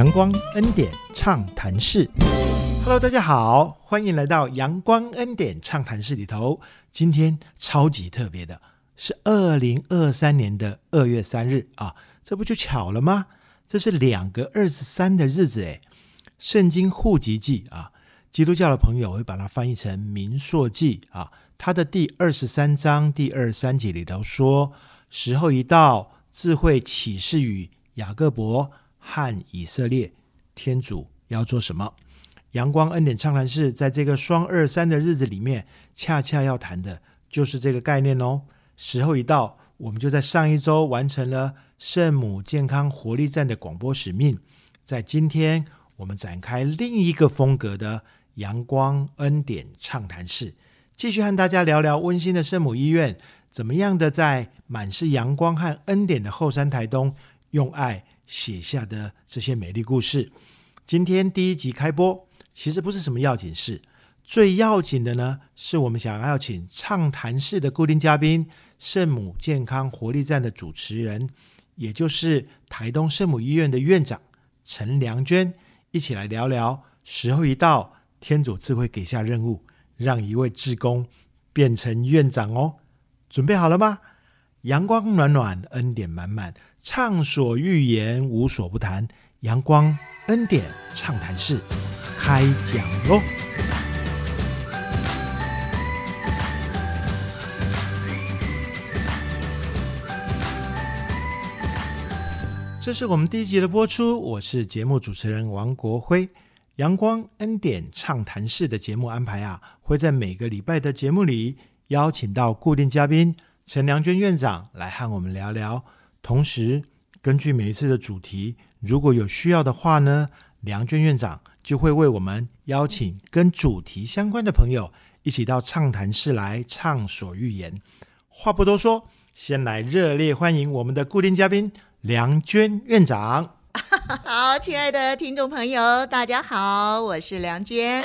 阳光恩典畅谈室，Hello，大家好，欢迎来到阳光恩典畅谈室里头。今天超级特别的是二零二三年的二月三日啊，这不就巧了吗？这是两个二十三的日子诶。圣经户籍记啊，基督教的朋友会把它翻译成民硕记啊。它的第二十三章第二十三节里头说：“时候一到，智慧启示与雅各伯。”和以色列天主要做什么？阳光恩典畅谈室在这个双二三的日子里面，恰恰要谈的就是这个概念哦。时候一到，我们就在上一周完成了圣母健康活力站的广播使命，在今天我们展开另一个风格的阳光恩典畅谈室，继续和大家聊聊温馨的圣母医院怎么样的在满是阳光和恩典的后山台东用爱。写下的这些美丽故事，今天第一集开播，其实不是什么要紧事，最要紧的呢，是我们想要请畅谈室的固定嘉宾，圣母健康活力站的主持人，也就是台东圣母医院的院长陈良娟，一起来聊聊。时候一到，天主自会给下任务，让一位志工变成院长哦。准备好了吗？阳光暖暖，恩典满满。畅所欲言，无所不谈。阳光恩典畅谈室开讲喽！这是我们第一集的播出，我是节目主持人王国辉。阳光恩典畅谈室的节目安排啊，会在每个礼拜的节目里邀请到固定嘉宾陈良娟院长来和我们聊聊。同时，根据每一次的主题，如果有需要的话呢，梁娟院长就会为我们邀请跟主题相关的朋友一起到畅谈室来畅所欲言。话不多说，先来热烈欢迎我们的固定嘉宾梁娟院长。好，亲爱的听众朋友，大家好，我是梁娟。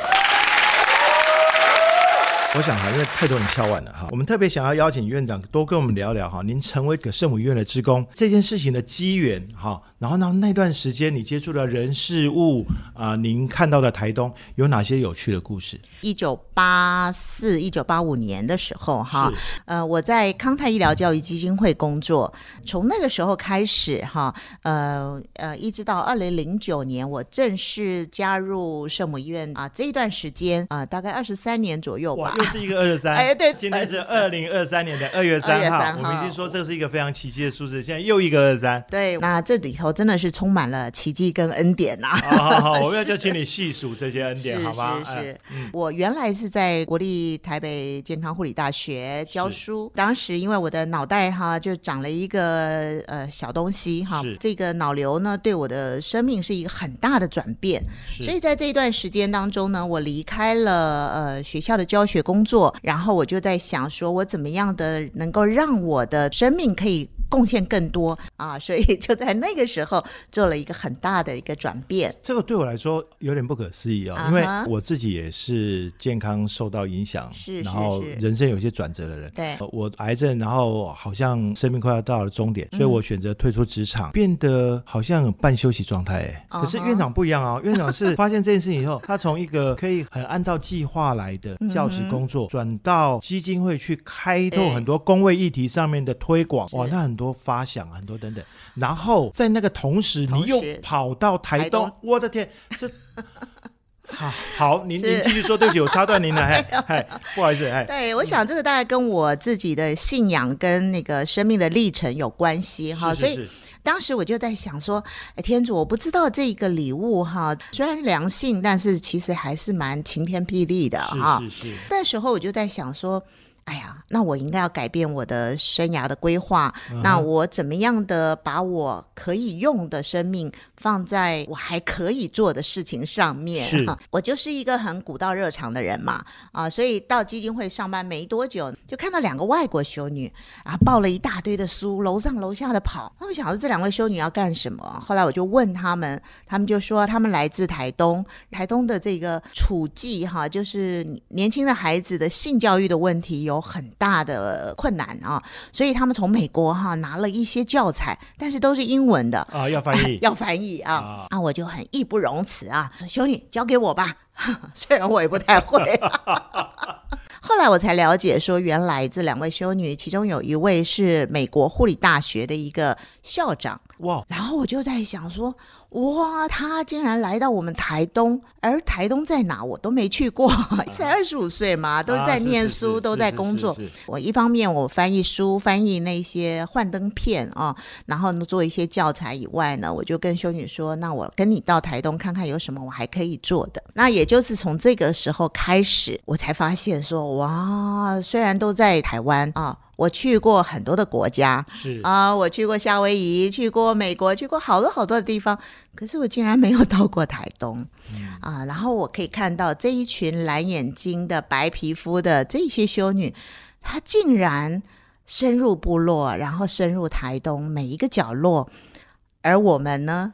我想哈，因为太多人敲碗了哈，我们特别想要邀请院长多跟我们聊聊哈，您成为个圣母医院的职工这件事情的机缘哈，然后呢那段时间你接触的人事物啊，您看到的台东有哪些有趣的故事？一九八四、一九八五年的时候哈，呃，我在康泰医疗教育基金会工作，从那个时候开始哈，呃呃，一直到二零零九年我正式加入圣母医院啊，这一段时间啊，大概二十三年左右吧。又是一个二十三，哎，对，现在是二零二三年的二月三号。我们已经说这是一个非常奇迹的数字，现在又一个二三。对，那这里头真的是充满了奇迹跟恩典呐。好好好，我们要就请你细数这些恩典，好吗？是是，我原来是在国立台北健康护理大学教书，当时因为我的脑袋哈就长了一个呃小东西哈，这个脑瘤呢对我的生命是一个很大的转变，所以在这一段时间当中呢，我离开了呃学校的教学工。工作，然后我就在想，说我怎么样的能够让我的生命可以。贡献更多啊，所以就在那个时候做了一个很大的一个转变。这个对我来说有点不可思议啊，因为我自己也是健康受到影响，是然后人生有些转折的人。对，我癌症，然后好像生命快要到了终点，所以我选择退出职场，变得好像半休息状态。可是院长不一样啊，院长是发现这件事情以后，他从一个可以很按照计划来的教职工作，转到基金会去开拓很多工位议题上面的推广。哇，那很。很多发想，很多等等，然后在那个同时，你又跑到台东，我的天，这好好，您您继续说，对不起，我插断您了，嗨，不好意思，哎，对，我想这个大概跟我自己的信仰跟那个生命的历程有关系哈，所以当时我就在想说，哎，天主，我不知道这个礼物哈，虽然良性，但是其实还是蛮晴天霹雳的哈，是是是，那时候我就在想说。哎呀，那我应该要改变我的生涯的规划。那我怎么样的把我可以用的生命放在我还可以做的事情上面？是，我就是一个很古道热肠的人嘛，啊，所以到基金会上班没多久，就看到两个外国修女啊，抱了一大堆的书，楼上楼下的跑。那我想着这两位修女要干什么？后来我就问他们，他们就说他们来自台东，台东的这个处境哈，就是年轻的孩子的性教育的问题有。有很大的困难啊，所以他们从美国哈拿了一些教材，但是都是英文的。啊，要翻译，要翻译啊。啊。啊，我就很义不容辞啊，修女交给我吧，虽然我也不太会。后来我才了解，说原来这两位修女，其中有一位是美国护理大学的一个校长，哇，然后我就在想说，哇，他竟然来到我们台东，而台东在哪我都没去过，才二十五岁嘛，都在念书，都在工作。我一方面我翻译书，翻译那些幻灯片啊，然后呢做一些教材以外呢，我就跟修女说，那我跟你到台东看看有什么我还可以做的。那也就是从这个时候开始，我才发现说，哇，虽然都在台湾啊。我去过很多的国家是。啊，我去过夏威夷，去过美国，去过好多好多的地方，可是我竟然没有到过台东。啊，然后我可以看到这一群蓝眼睛的、白皮肤的这些修女，她竟然深入部落，然后深入台东每一个角落，而我们呢，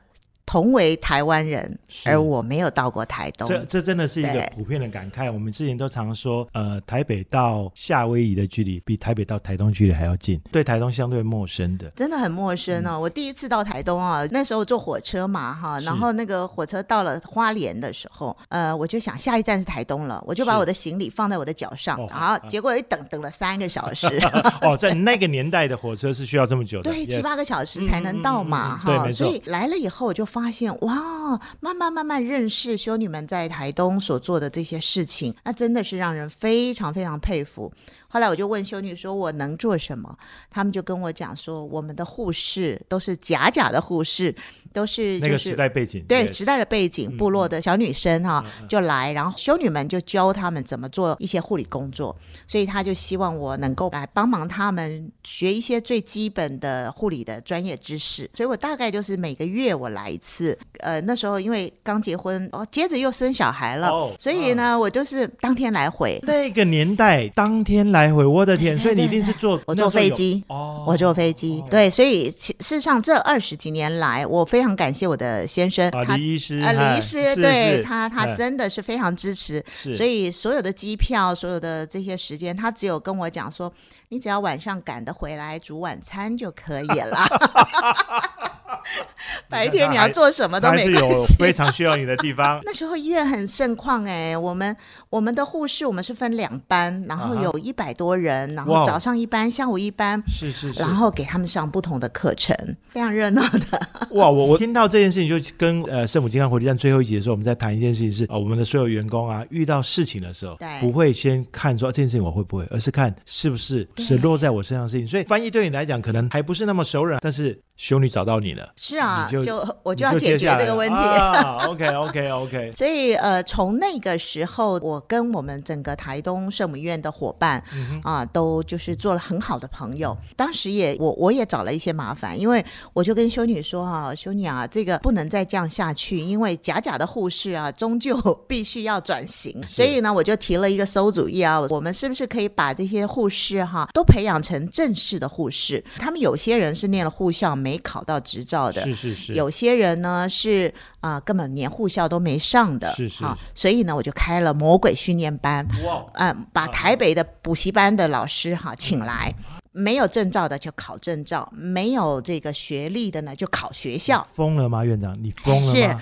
同为台湾人，而我没有到过台东。这这真的是一个普遍的感慨。我们之前都常说，呃，台北到夏威夷的距离比台北到台东距离还要近，对台东相对陌生的。真的很陌生哦！我第一次到台东啊，那时候坐火车嘛哈，然后那个火车到了花莲的时候，呃，我就想下一站是台东了，我就把我的行李放在我的脚上哦，然后啊结果一等等了三个小时，哦，在那个年代的火车是需要这么久的，对，七八个小时才能到嘛，哈，所以来了以后，我就发发现哇，慢慢慢慢认识修女们在台东所做的这些事情，那真的是让人非常非常佩服。后来我就问修女说：“我能做什么？”他们就跟我讲说：“我们的护士都是假假的护士，都是那个就是时代背景，对时代的背景，部落的小女生哈、就来，然后修女们就教他们怎么做一些护理工作，所以他就希望我能够来帮忙他们学一些最基本的护理的专业知识，所以我大概就是每个月我来一次。呃，那时候因为刚结婚，哦，接着又生小孩了，哦所以呢，我就是当天来回。那个年代当天来回，我的天！所以你一定是坐我坐飞机哦，我坐飞机，对，所以事实上这二十几年来，我非常感谢我的先生，李医师，呃，哎李医师对他，他哎真的是非常支持，是。所以所有的机票，所有的这些时间，他只有跟我讲说，你只要晚上赶得回来煮晚餐就可以了。白天你要做什么都没关系。非常需要你的地方那时候医院很盛况哎，我们我们的护士我们是分两班，然后有一百多人，然后早上一班，下午一班，是是是然。后给他们上不同的课程，非常热闹的。哇，我我听到这件事情，就跟呃圣母金刚火力站最后一集的时候，我们在谈一件事情是，呃，我们的所有员工啊，遇到事情的时候对，不会先看说、啊这件事情我会不会，而是看是不是是落在我身上的事情。所以翻译对你来讲可能还不是那么熟人，但是修女找到你了，是啊，就就我就要解决这个问题。啊、OK OK OK，所以，呃，从那个时候，我跟我们整个台东圣母院的伙伴嗯啊，都就是做了很好的朋友。当时也我我也找了一些麻烦，因为我就跟修女说哈、修女啊，这个不能再这样下去，因为假假的护士啊，终究必须要转型。所以呢，我就提了一个馊主意啊，我们是不是可以把这些护士哈、都培养成正式的护士？他们有些人是念了护校没考到执照的，是是是，有些人呢是啊、根本连护校都没上的，是是。啊，所以呢我就开了魔鬼训练班，哇，嗯、把台北的补习班的老师哈请来，没有证照的就考证照，没有这个学历的呢就考学校。疯了吗，院长？你疯了是。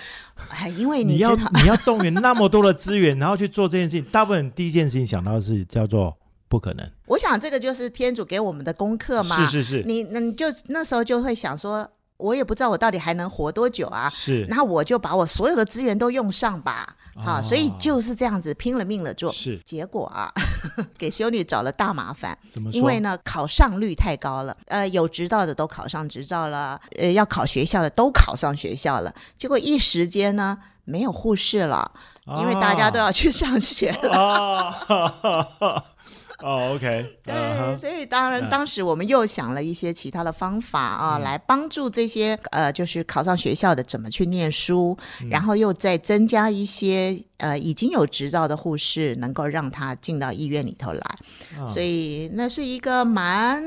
因为你要 你要动员那么多的资源，然后去做这件事情，大部分第一件事情想到的是叫做不可能，我想这个就是天主给我们的功课嘛。是是是。你那你就那时候就会想说，我也不知道我到底还能活多久啊。是。那我就把我所有的资源都用上吧，好、哦所以就是这样子拼了命的做。是。结果啊，给修女找了大麻烦，怎么说？因为呢考上率太高了，呃，有执照的都考上执照了，呃，要考学校的都考上学校了，结果一时间呢没有护士了，因为大家都要去上学了。哦，哦，OK，对，所以当然，嗯。当时我们又想了一些其他的方法啊，来帮助这些呃，就是考上学校的怎么去念书，嗯。然后又再增加一些呃已经有执照的护士能够让他进到医院里头来，所以那是一个蛮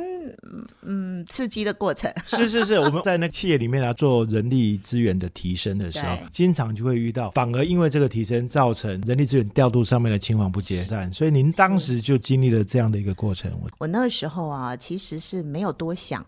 嗯刺激的过程。是是是，我们在那企业里面啊做人力资源的提升的时候，经常就会遇到，反而因为这个提升造成人力资源调度上面的青黄不接。所以您当时就经历了这样的一个过程。我我那个时候啊，其实是没有多想。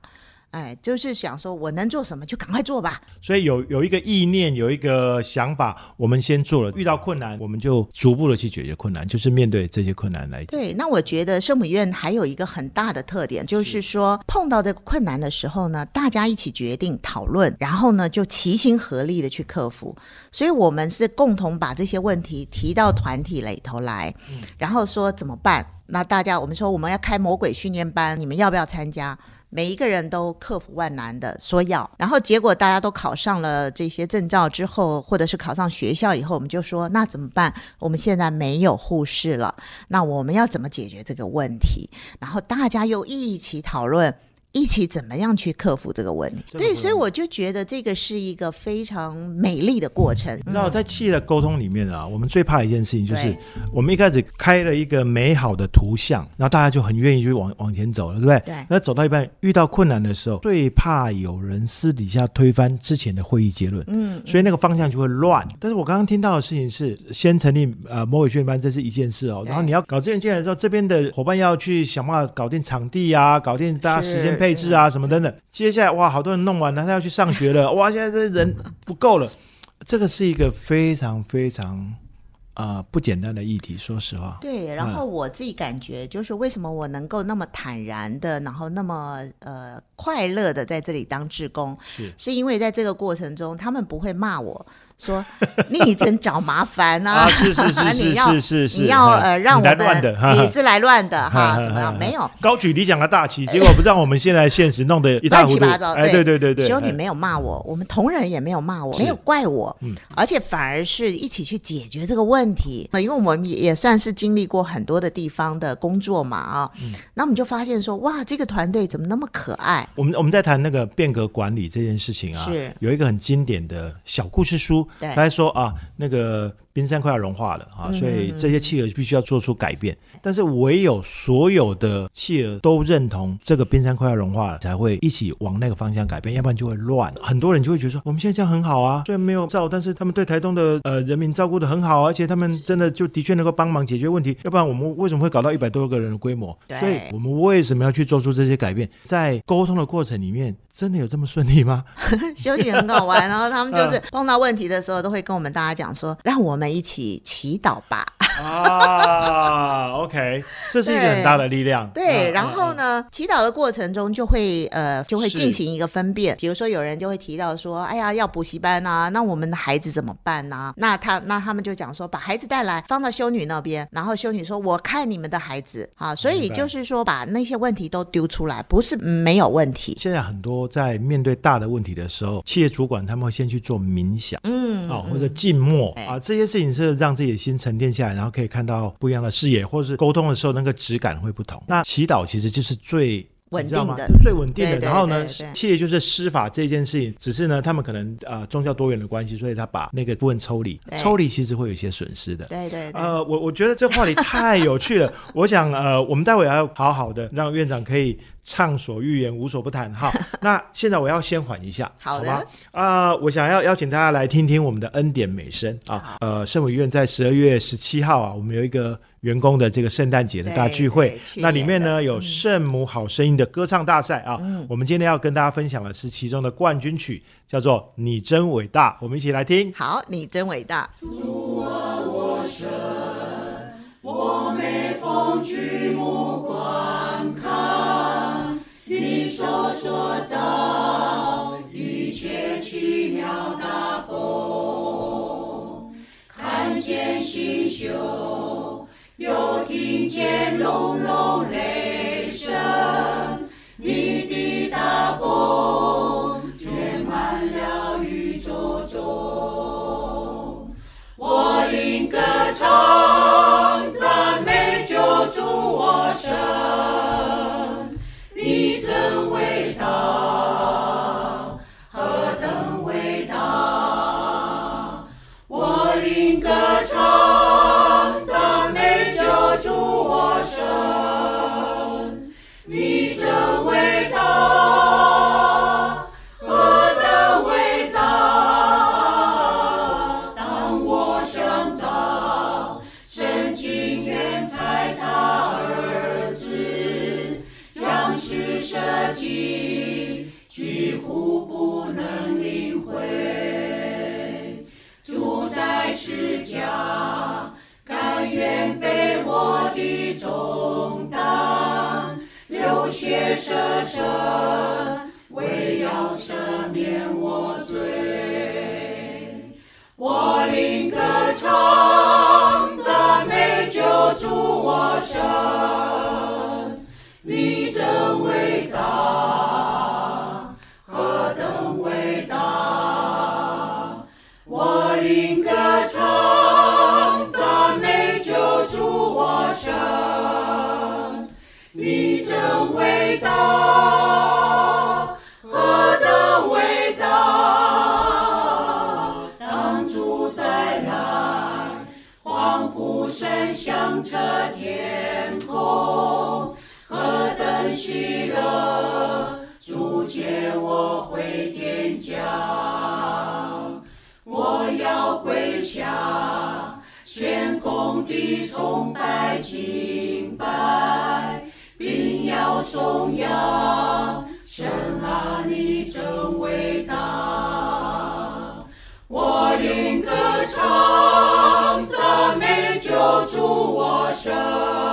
哎，就是想说，我能做什么就赶快做吧。所以有有一个意念，有一个想法，我们先做了。遇到困难，我们就逐步的去解决困难，就是面对这些困难来。对，那我觉得圣母院还有一个很大的特点，就是说碰到这个困难的时候呢，大家一起决定讨论，然后呢就齐心合力的去克服。所以我们是共同把这些问题提到团体里头来，然后说怎么办？那大家我们说我们要开魔鬼训练班，你们要不要参加？每一个人都克服万难的说要，然后结果大家都考上了这些证照之后，或者是考上学校以后，我们就说那怎么办？我们现在没有护士了，那我们要怎么解决这个问题？然后大家又一起讨论。一起怎么样去克服这个问题？对，所以我就觉得这个是一个非常美丽的过程。那在企业的沟通里面啊，我们最怕一件事情就是，我们一开始开了一个美好的图像，然后大家就很愿意就往往前走了，对不对？对。那走到一半遇到困难的时候，最怕有人私底下推翻之前的会议结论。嗯。所以那个方向就会乱。但是我刚刚听到的事情是，先成立呃魔鬼训练班，这是一件事哦。然后你要搞这件进来的时候，这边的伙伴要去想办法搞定场地啊，搞定大家时间。配置啊，什么等等，接下来哇，好多人弄完了，他要去上学了，哇，现在这人不够了，这个是一个非常非常啊不简单的议题，说实话。对，然后我自己感觉就是为什么我能够那么坦然的，然后那么呃快乐的在这里当志工，是是因为在这个过程中，他们不会骂我。说你真找麻烦啊！是是是是是 是，你要呃让我们你是来乱的 哈？什么样？没有高举理想的大旗，结果不让我们现在现实弄得一乱七八糟。哎，对对对对，修女没有骂我，我们同仁也没有骂我，没有怪我，嗯，而且反而是一起去解决这个问题。因为我们也也算是经历过很多的地方的工作嘛啊，那我们就发现说哇，这个团队怎么那么可爱？我们我们在谈那个变革管理这件事情啊，是有一个很经典的小故事书。他还说啊，那个。冰山快要融化了啊，所以这些企鹅必须要做出改变。但是唯有所有的企鹅都认同这个冰山快要融化了，才会一起往那个方向改变，要不然就会乱。很多人就会觉得说，我们现在这样很好啊，虽然没有照，但是他们对台东的呃人民照顾的很好，而且他们真的就的确能够帮忙解决问题。要不然我们为什么会搞到一百多个人的规模？所以我们为什么要去做出这些改变？在沟通的过程里面，真的有这么顺利吗？休息很好玩，然后他们就是碰到问题的时候，都会跟我们大家讲说，让我们。一起祈祷吧。啊，OK，这是一个很大的力量。对，然后呢，祈祷的过程中就会呃就会进行一个分辨，比如说有人就会提到说，哎呀，要补习班啊，那我们的孩子怎么办呢？那他那他们就讲说，把孩子带来放到修女那边，然后修女说，我看你们的孩子啊，所以就是说把那些问题都丢出来，不是没有问题。现在很多在面对大的问题的时候，企业主管他们会先去做冥想，嗯，啊或者静默啊，这些事情是让自己的心沉淀下来，然后。然后可以看到不一样的视野，或是沟通的时候那个质感会不同。那祈祷其实就是最稳定的、最稳定的。然后呢，其实就是施法这件事情，只是呢，他们可能啊宗教多元的关系，所以他把那个部分抽离，抽离其实会有一些损失的。对对。呃，我我觉得这话题太有趣了。我想呃，我们待会要好好的让院长可以。畅所欲言，无所不谈。哈，那现在我要先缓一下，好吗？啊，我想要邀请大家来听听我们的恩典美声啊。呃，圣母医院在十二月十七号啊，我们有一个员工的这个圣诞节的大聚会，那里面呢有圣母好声音的歌唱大赛啊。我们今天要跟大家分享的是其中的冠军曲，叫做《你真伟大》，我们一起来听。好，你真伟大。主啊，我神，我每逢举目观看。你手所造一切奇妙大功，看见星宿，又听见舍舍这天空，何等喜乐！主接我回天家。我要跪下，献空的崇拜我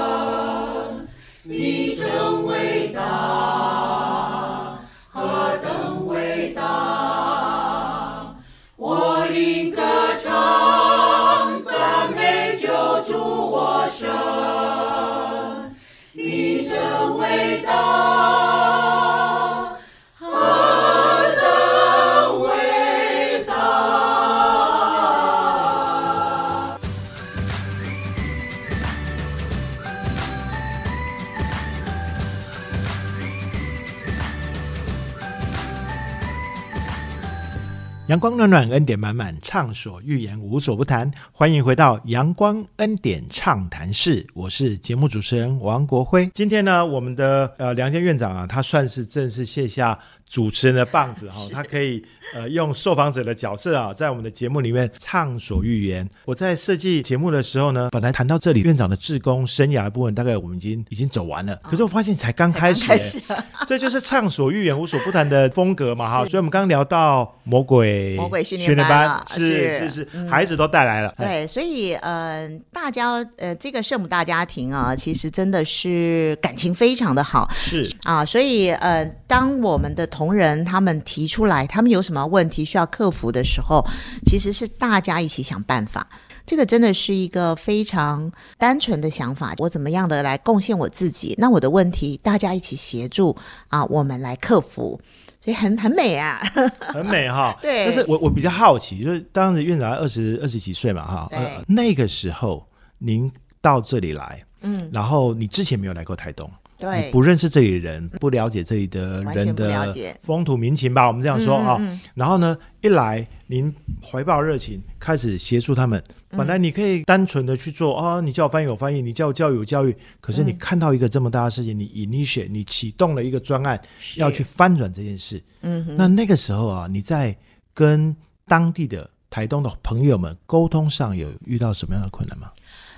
阳光暖暖，恩典满满，畅所欲言，无所不谈。欢迎回到阳光恩典畅谈室，我是节目主持人王国辉。今天呢，我们的呃梁建院长啊，他算是正式卸下主持人的棒子哈、他可以呃用受访者的角色啊，在我们的节目里面畅所欲言。我在设计节目的时候呢，本来谈到这里，院长的志工生涯的部分，大概我们已经已经走完了，可是我发现才刚开始、才刚开始 这就是畅所欲言、无所不谈的风格嘛哈。所以我们刚刚聊到魔鬼魔鬼训练班了是是是是，孩子都带来了。哎对，所以呃，大家呃，这个圣母大家庭啊，其实真的是感情非常的好是啊，所以呃，当我们的同仁他们提出来，他们有什么问题需要克服的时候，其实是大家一起想办法。这个真的是一个非常单纯的想法，我怎么样的来贡献我自己？那我的问题大家一起协助啊，我们来克服，所以很很美啊。很美哈。对但是我我比较好奇，就是当时院长二十二十几岁嘛哈，呃，那个时候您到这里来，嗯，然后你之前没有来过台东。你，不认识这里人，不了解这里的人的风土民情吧，我们这样说啊、然后呢，一来您怀抱热情，开始协助他们。嗯本来你可以单纯的去做啊、你叫我翻译我翻译，你叫我教育我教育。可是你看到一个这么大的事情，你 initiate，你启动了一个专案，要去翻转这件事。嗯哼，那那个时候啊，你在跟当地的台东的朋友们沟通上有遇到什么样的困难吗？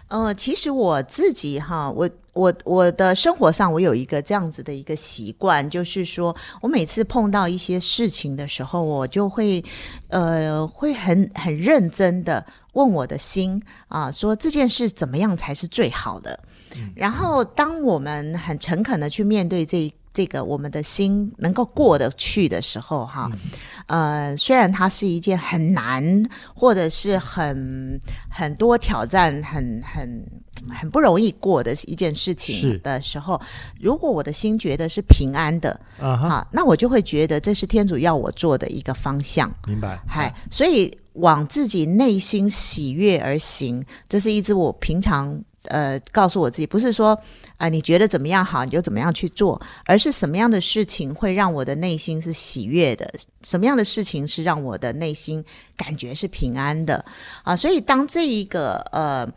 呃，其实我自己哈，我我我的生活上，我有一个这样子的一个习惯，就是说我每次碰到一些事情的时候，我就会呃会很很认真的问我的心啊，说这件事怎么样才是最好的。然后，当我们很诚恳的去面对这这个我们的心能够过得去的时候，哈，呃，虽然它是一件很难或者是很很多挑战、很很很不容易过的一件事是情的时候，如果我的心觉得是平安的，啊哈，那我就会觉得这是天主要我做的一个方向。明白。嗨，所以往自己内心喜悦而行，这是一直我平常呃告诉我自己，不是说啊、你觉得怎么样好你就怎么样去做，而是什么样的事情会让我的内心是喜悦的，什么样的事情是让我的内心感觉是平安的啊。所以当这一个呃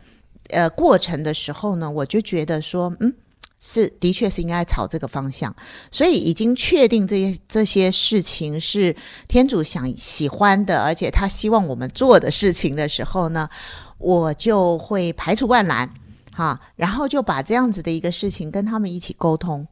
呃过程的时候呢，我就觉得说，嗯。是，的确是应该朝这个方向，所以已经确定这些这些事情是天主想喜欢的，而且他希望我们做的事情的时候呢，我就会排除万难，哈，然后就把这样子的一个事情跟他们一起沟通。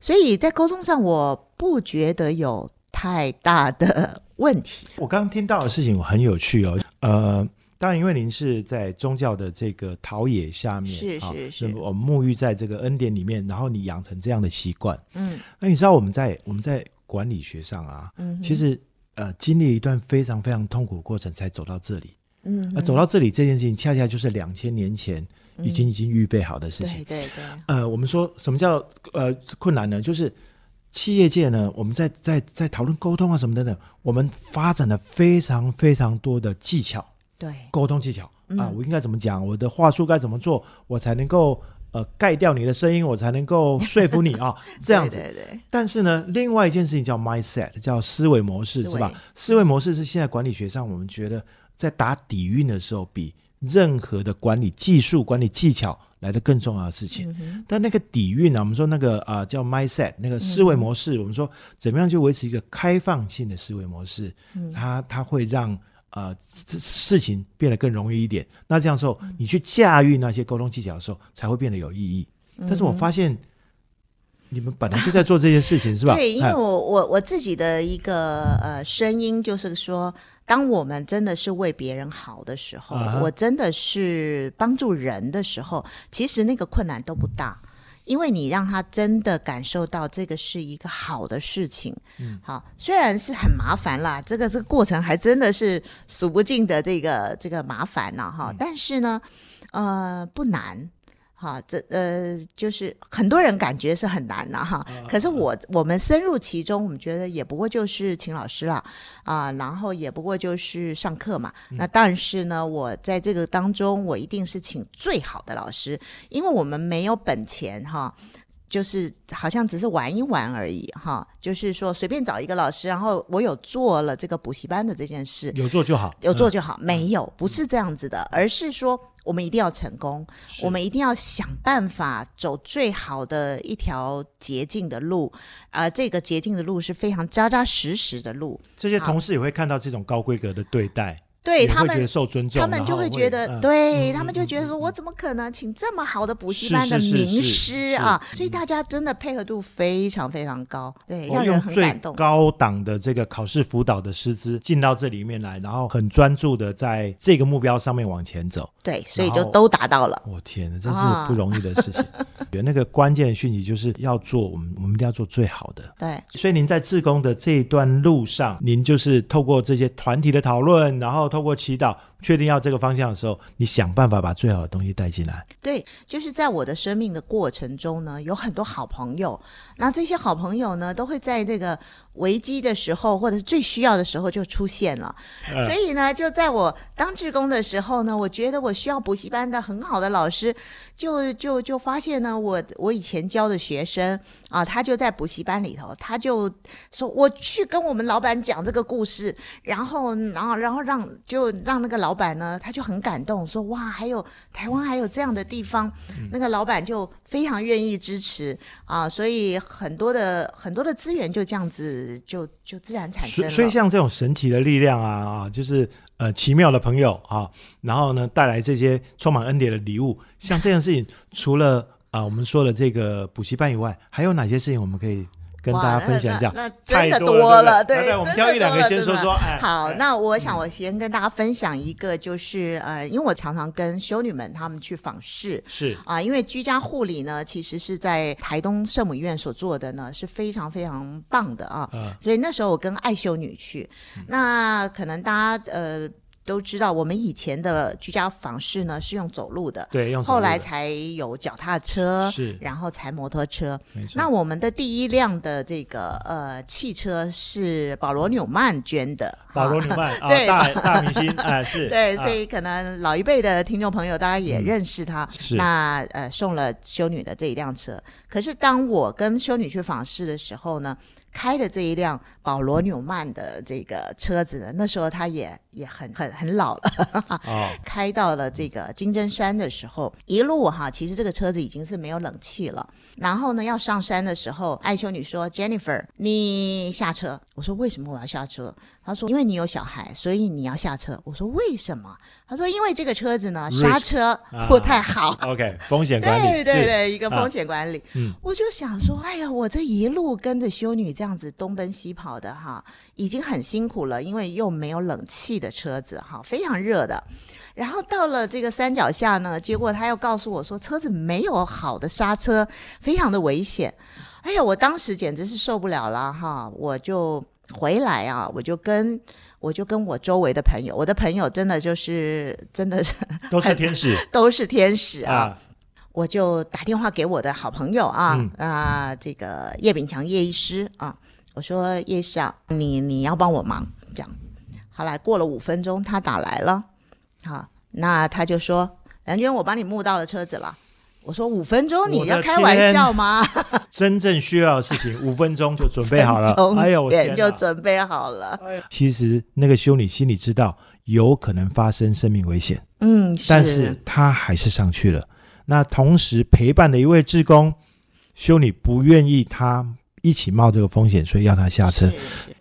所以在沟通上，我不觉得有太大的问题。我刚刚听到的事情很有趣哦，呃，当然，因为您是在宗教的这个陶冶下面，是啊是是我沐浴在这个恩典里面，然后你养成这样的习惯。嗯那你知道我们在我们在管理学上啊，嗯，其实呃经历一段非常非常痛苦的过程才走到这里。嗯那走到这里这件事情，恰恰就是两千年前已经已经预备好的事情。对对对，呃，我们说什么叫呃困难呢？就是企业界呢，我们在在在讨论沟通啊什么等等，我们发展了非常非常多的技巧，对沟通技巧嗯啊，我应该怎么讲，我的话术该怎么做，我才能够呃盖掉你的声音，我才能够说服你啊，这样子。对对对，但是呢，另外一件事情叫 mindset，叫思维模式，是吧？思维模式是现在管理学上我们觉得在打底蕴的时候，比任何的管理技术、管理技巧来的更重要的事情。嗯但那个底蕴啊，我们说那个啊、呃叫 mindset，那个思维模式，我们说怎么样去维持一个开放性的思维模式，嗯它它会让呃事事情变得更容易一点。那这样时候，你去驾驭那些沟通技巧的时候，才会变得有意义。但是我发现你们本来就在做这件事情，是吧？对，因为哎。我我我自己的一个呃声音就是说，当我们真的是为别人好的时候，啊我真的是帮助人的时候，其实那个困难都不大。因为你让他真的感受到这个是一个好的事情，嗯，好，虽然是很麻烦啦，这个这个过程还真的是数不尽的这个这个麻烦呢，哈，但是呢，呃，不难，哈，这呃，就是很多人感觉是很难呐，哈。可是我我们深入其中，我们觉得也不过就是请老师了，啊，然后也不过就是上课嘛。那但是呢，我在这个当中，我一定是请最好的老师，因为我们没有本钱哈。就是好像只是玩一玩而已哈，就是说随便找一个老师，然后我有做了这个补习班的这件事，有做就好，嗯有做就好，没有不是这样子的，而是说我们一定要成功，我们一定要想办法走最好的一条捷径的路，啊，这个捷径的路是非常扎扎实实的路，这些同事也会看到这种高规格的对待，对他们他们就会觉得，嗯对、嗯他们就觉得说，我怎么可能请这么好的补习班的名师啊？所以大家真的配合度非常非常高，对，我让人很感动。高档的这个考试辅导的师资进到这里面来，然后很专注的在这个目标上面往前走。对，所以就都达到了。我、天哪，真是啊不容易的事情。有那个关键讯息就是要做，我们我们一定要做最好的。对，所以您在志工的这一段路上，您就是透过这些团体的讨论，然后透过祈祷，确定要这个方向的时候，你想办法把最好的东西带进来。对，就是在我的生命的过程中呢，有很多好朋友，那这些好朋友呢，都会在这个危机的时候，或者是最需要的时候就出现了。嗯所以呢，就在我当志工的时候呢，我觉得我需要补习班的很好的老师，就就就发现呢，我我以前教的学生啊，他就在补习班里头，他就说我去跟我们老板讲这个故事，然后然后然后让就让那个老板呢，他就很感动，说哇，还有台湾还有这样的地方，那个老板就非常愿意支持啊，所以很多的很多的资源就这样子就就自然产生了。所以所以像这种神奇的力量啊啊，就是呃奇妙的朋友啊，然后呢带来这些充满恩典的礼物，像这件事情，除了啊、我们说的这个补习班以外，还有哪些事情我们可以跟大家分享一下？哇那那那真的多了，对我们挑一两个先说说。哎，好，哎那我想我先跟大家分享一个，就是呃，因为我常常跟修女们她们去访视。是啊，因为居家护理呢，其实是在台东圣母医院所做的呢，是非常非常棒的啊。嗯所以那时候我跟爱修女去，那可能大家呃都知道，我们以前的居家访视呢是用走路的，对，用后来才有脚踏车，是然后才摩托车。没错。那我们的第一辆的这个呃汽车是保罗纽曼捐的，保罗纽曼啊，对大大明星哎，是 对，啊所以可能老一辈的听众朋友大家也认识他。是那呃送了修女的这一辆车，可是当我跟修女去访视的时候呢，开的这一辆保罗纽曼的这个车子呢，那时候他也也很很很老了，哦，开到了这个金针山的时候，一路哈，其实这个车子已经是没有冷气了。然后呢，要上山的时候，艾修女说：“Jennifer，你下车。”我说：“为什么我要下车？”他说：“因为你有小孩，所以你要下车。”我说：“为什么？”他说：“因为这个车子呢，刹车不太好。OK，风险管理，对对，对，一个啊风险管理。嗯我就想说，哎呀，我这一路跟着修女这样子东奔西跑的哈，已经很辛苦了，因为又没有冷气的车子哈，非常热的。然后到了这个山脚下呢，结果他又告诉我说，车子没有好的刹车，非常的危险。哎呀，我当时简直是受不了了哈，我就回来啊，我就跟我就跟我周围的朋友，我的朋友真的就是真的是 都是天使 都是天使啊啊，我就打电话给我的好朋友啊嗯啊、这个叶炳强叶医师啊，我说叶医师啊，你你要帮我忙，这样。后来过了五分钟，他打来了，好，那他就说梁娟，我帮你募到了车子了。我说五分钟，你要开玩笑吗？真正需要的事情，五分钟就准备好了。哎呦，我点就准备好了。其实那个修女心里知道有可能发生生命危险，嗯，但是她还是上去了。那同时陪伴的一位志工，修女不愿意她一起冒这个风险，所以要她下车。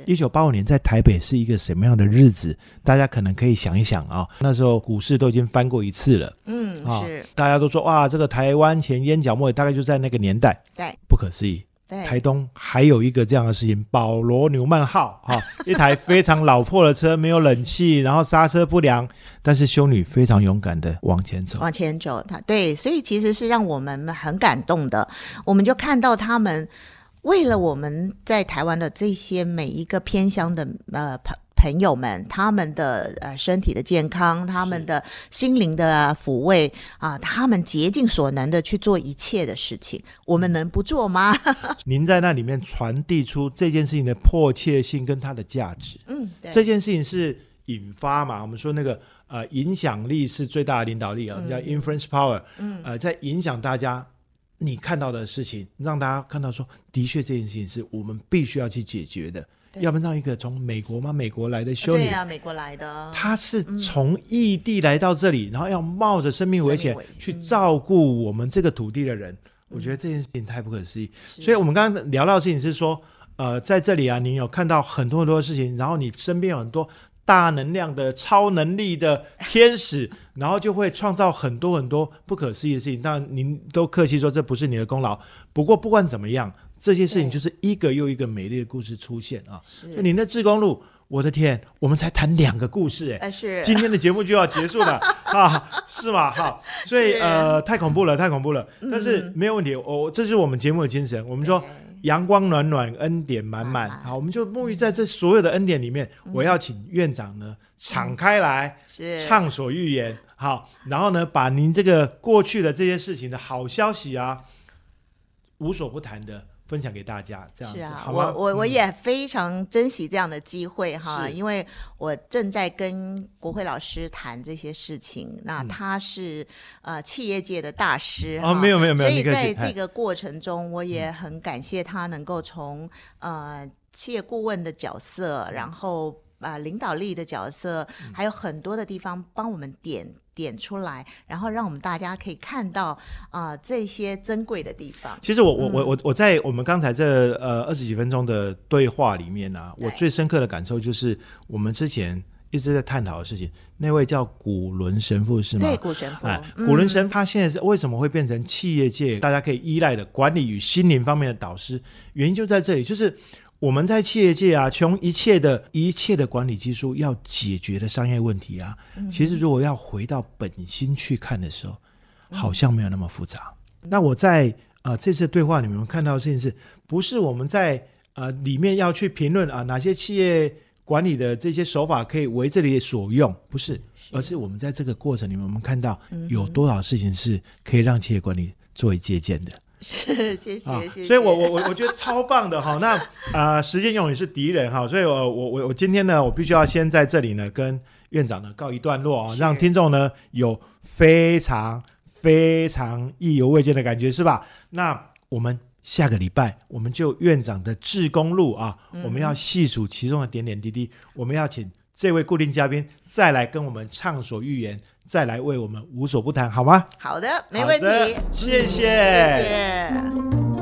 一九八五年在台北是一个什么样的日子？大家可能可以想一想啊、那时候股市都已经翻过一次了嗯啊、是，大家都说哇，这个台湾前烟角末，大概就在那个年代，对不可思议。对台东还有一个这样的事情，保罗纽曼号哈、一台非常老破的车，没有冷气，然后刹车不良，但是修女非常勇敢的往前走。往前走，他对，所以其实是让我们很感动的。我们就看到他们为了我们在台湾的这些每一个偏乡的呃朋朋友们，他们的呃身体的健康，他们的心灵的抚慰啊，他们竭尽所能的去做一切的事情，我们能不做吗？您在那里面传递出这件事情的迫切性跟它的价值。嗯，对这件事情是引发嘛？我们说那个呃，影响力是最大的领导力啊，我们叫 influence power。嗯，呃，在影响大家你看到的事情，让大家看到说，的确这件事情是我们必须要去解决的。对。要不然让一个从美国吗？美国来的修女。对，啊，美国来的，她是从异地来到这里，然后要冒着生命危险生命危险去照顾我们这个土地的人。我觉得这件事情太不可思议。所以我们刚刚聊到的事情是说，呃，在这里啊，你有看到很多很多的事情，然后你身边有很多大能量的、超能力的天使，然后就会创造很多很多不可思议的事情。当然，您都客气说这不是你的功劳。不过不管怎么样，这些事情就是一个又一个美丽的故事出现啊。您的志工路，我的天，我们才谈两个故事哎、呃是今天的节目就要结束了 啊，是吗？哈，所以呃，太恐怖了，太恐怖了。但是嗯没有问题，我、这是我们节目的精神。我们说阳光暖暖，恩典满满。好，我们就沐浴在这所有的恩典里面。我要请院长呢敞开来，是畅所欲言。好，然后呢，把您这个过去的这些事情的好消息啊，无所不谈的分享给大家，这样子、是啊？我我我嗯。也非常珍惜这样的机会哈，是。因为我正在跟国会老师谈这些事情，那嗯。他是、呃企业界的大师哦，哈没有没有没有，所以在这个过程中，我也很感谢他能够从呃企业顾问的角色，然后啊、领导力的角色，还有很多的地方帮我们点点出来，然后让我们大家可以看到啊、这些珍贵的地方。其实我我嗯我我我在我们刚才这呃二十几分钟的对话里面呢、啊，我最深刻的感受就是我们之前一直在探讨的事情。那位叫古伦神父是吗？对，古神父，哎，嗯古伦神他现在是为什么会变成企业界大家可以依赖的管理与心灵方面的导师？原因就在这里，就是我们在企业界啊，从一切的一切的管理技术要解决的商业问题啊，嗯其实如果要回到本心去看的时候，嗯好像没有那么复杂。那我在呃这次对话里面我看到的事情是，不是我们在呃里面要去评论啊哪些企业管理的这些手法可以为这里所用，不是，而是我们在这个过程里面，我们看到嗯有多少事情是可以让企业管理作为借鉴的。是谢谢、啊谢谢。所以我我我我觉得超棒的哈。那啊、呃时间永远是敌人哈，所以我我我我今天呢，我必须要先在这里呢跟院长呢告一段落啊，是让听众呢有非常非常意犹未尽的感觉，是吧？那我们。下个礼拜，我们就院长的志工路啊，我们要细数其中的点点滴滴。我们要请这位固定嘉宾再来跟我们畅所欲言，再来为我们无所不谈，好吗？好的，没问题，谢谢谢谢。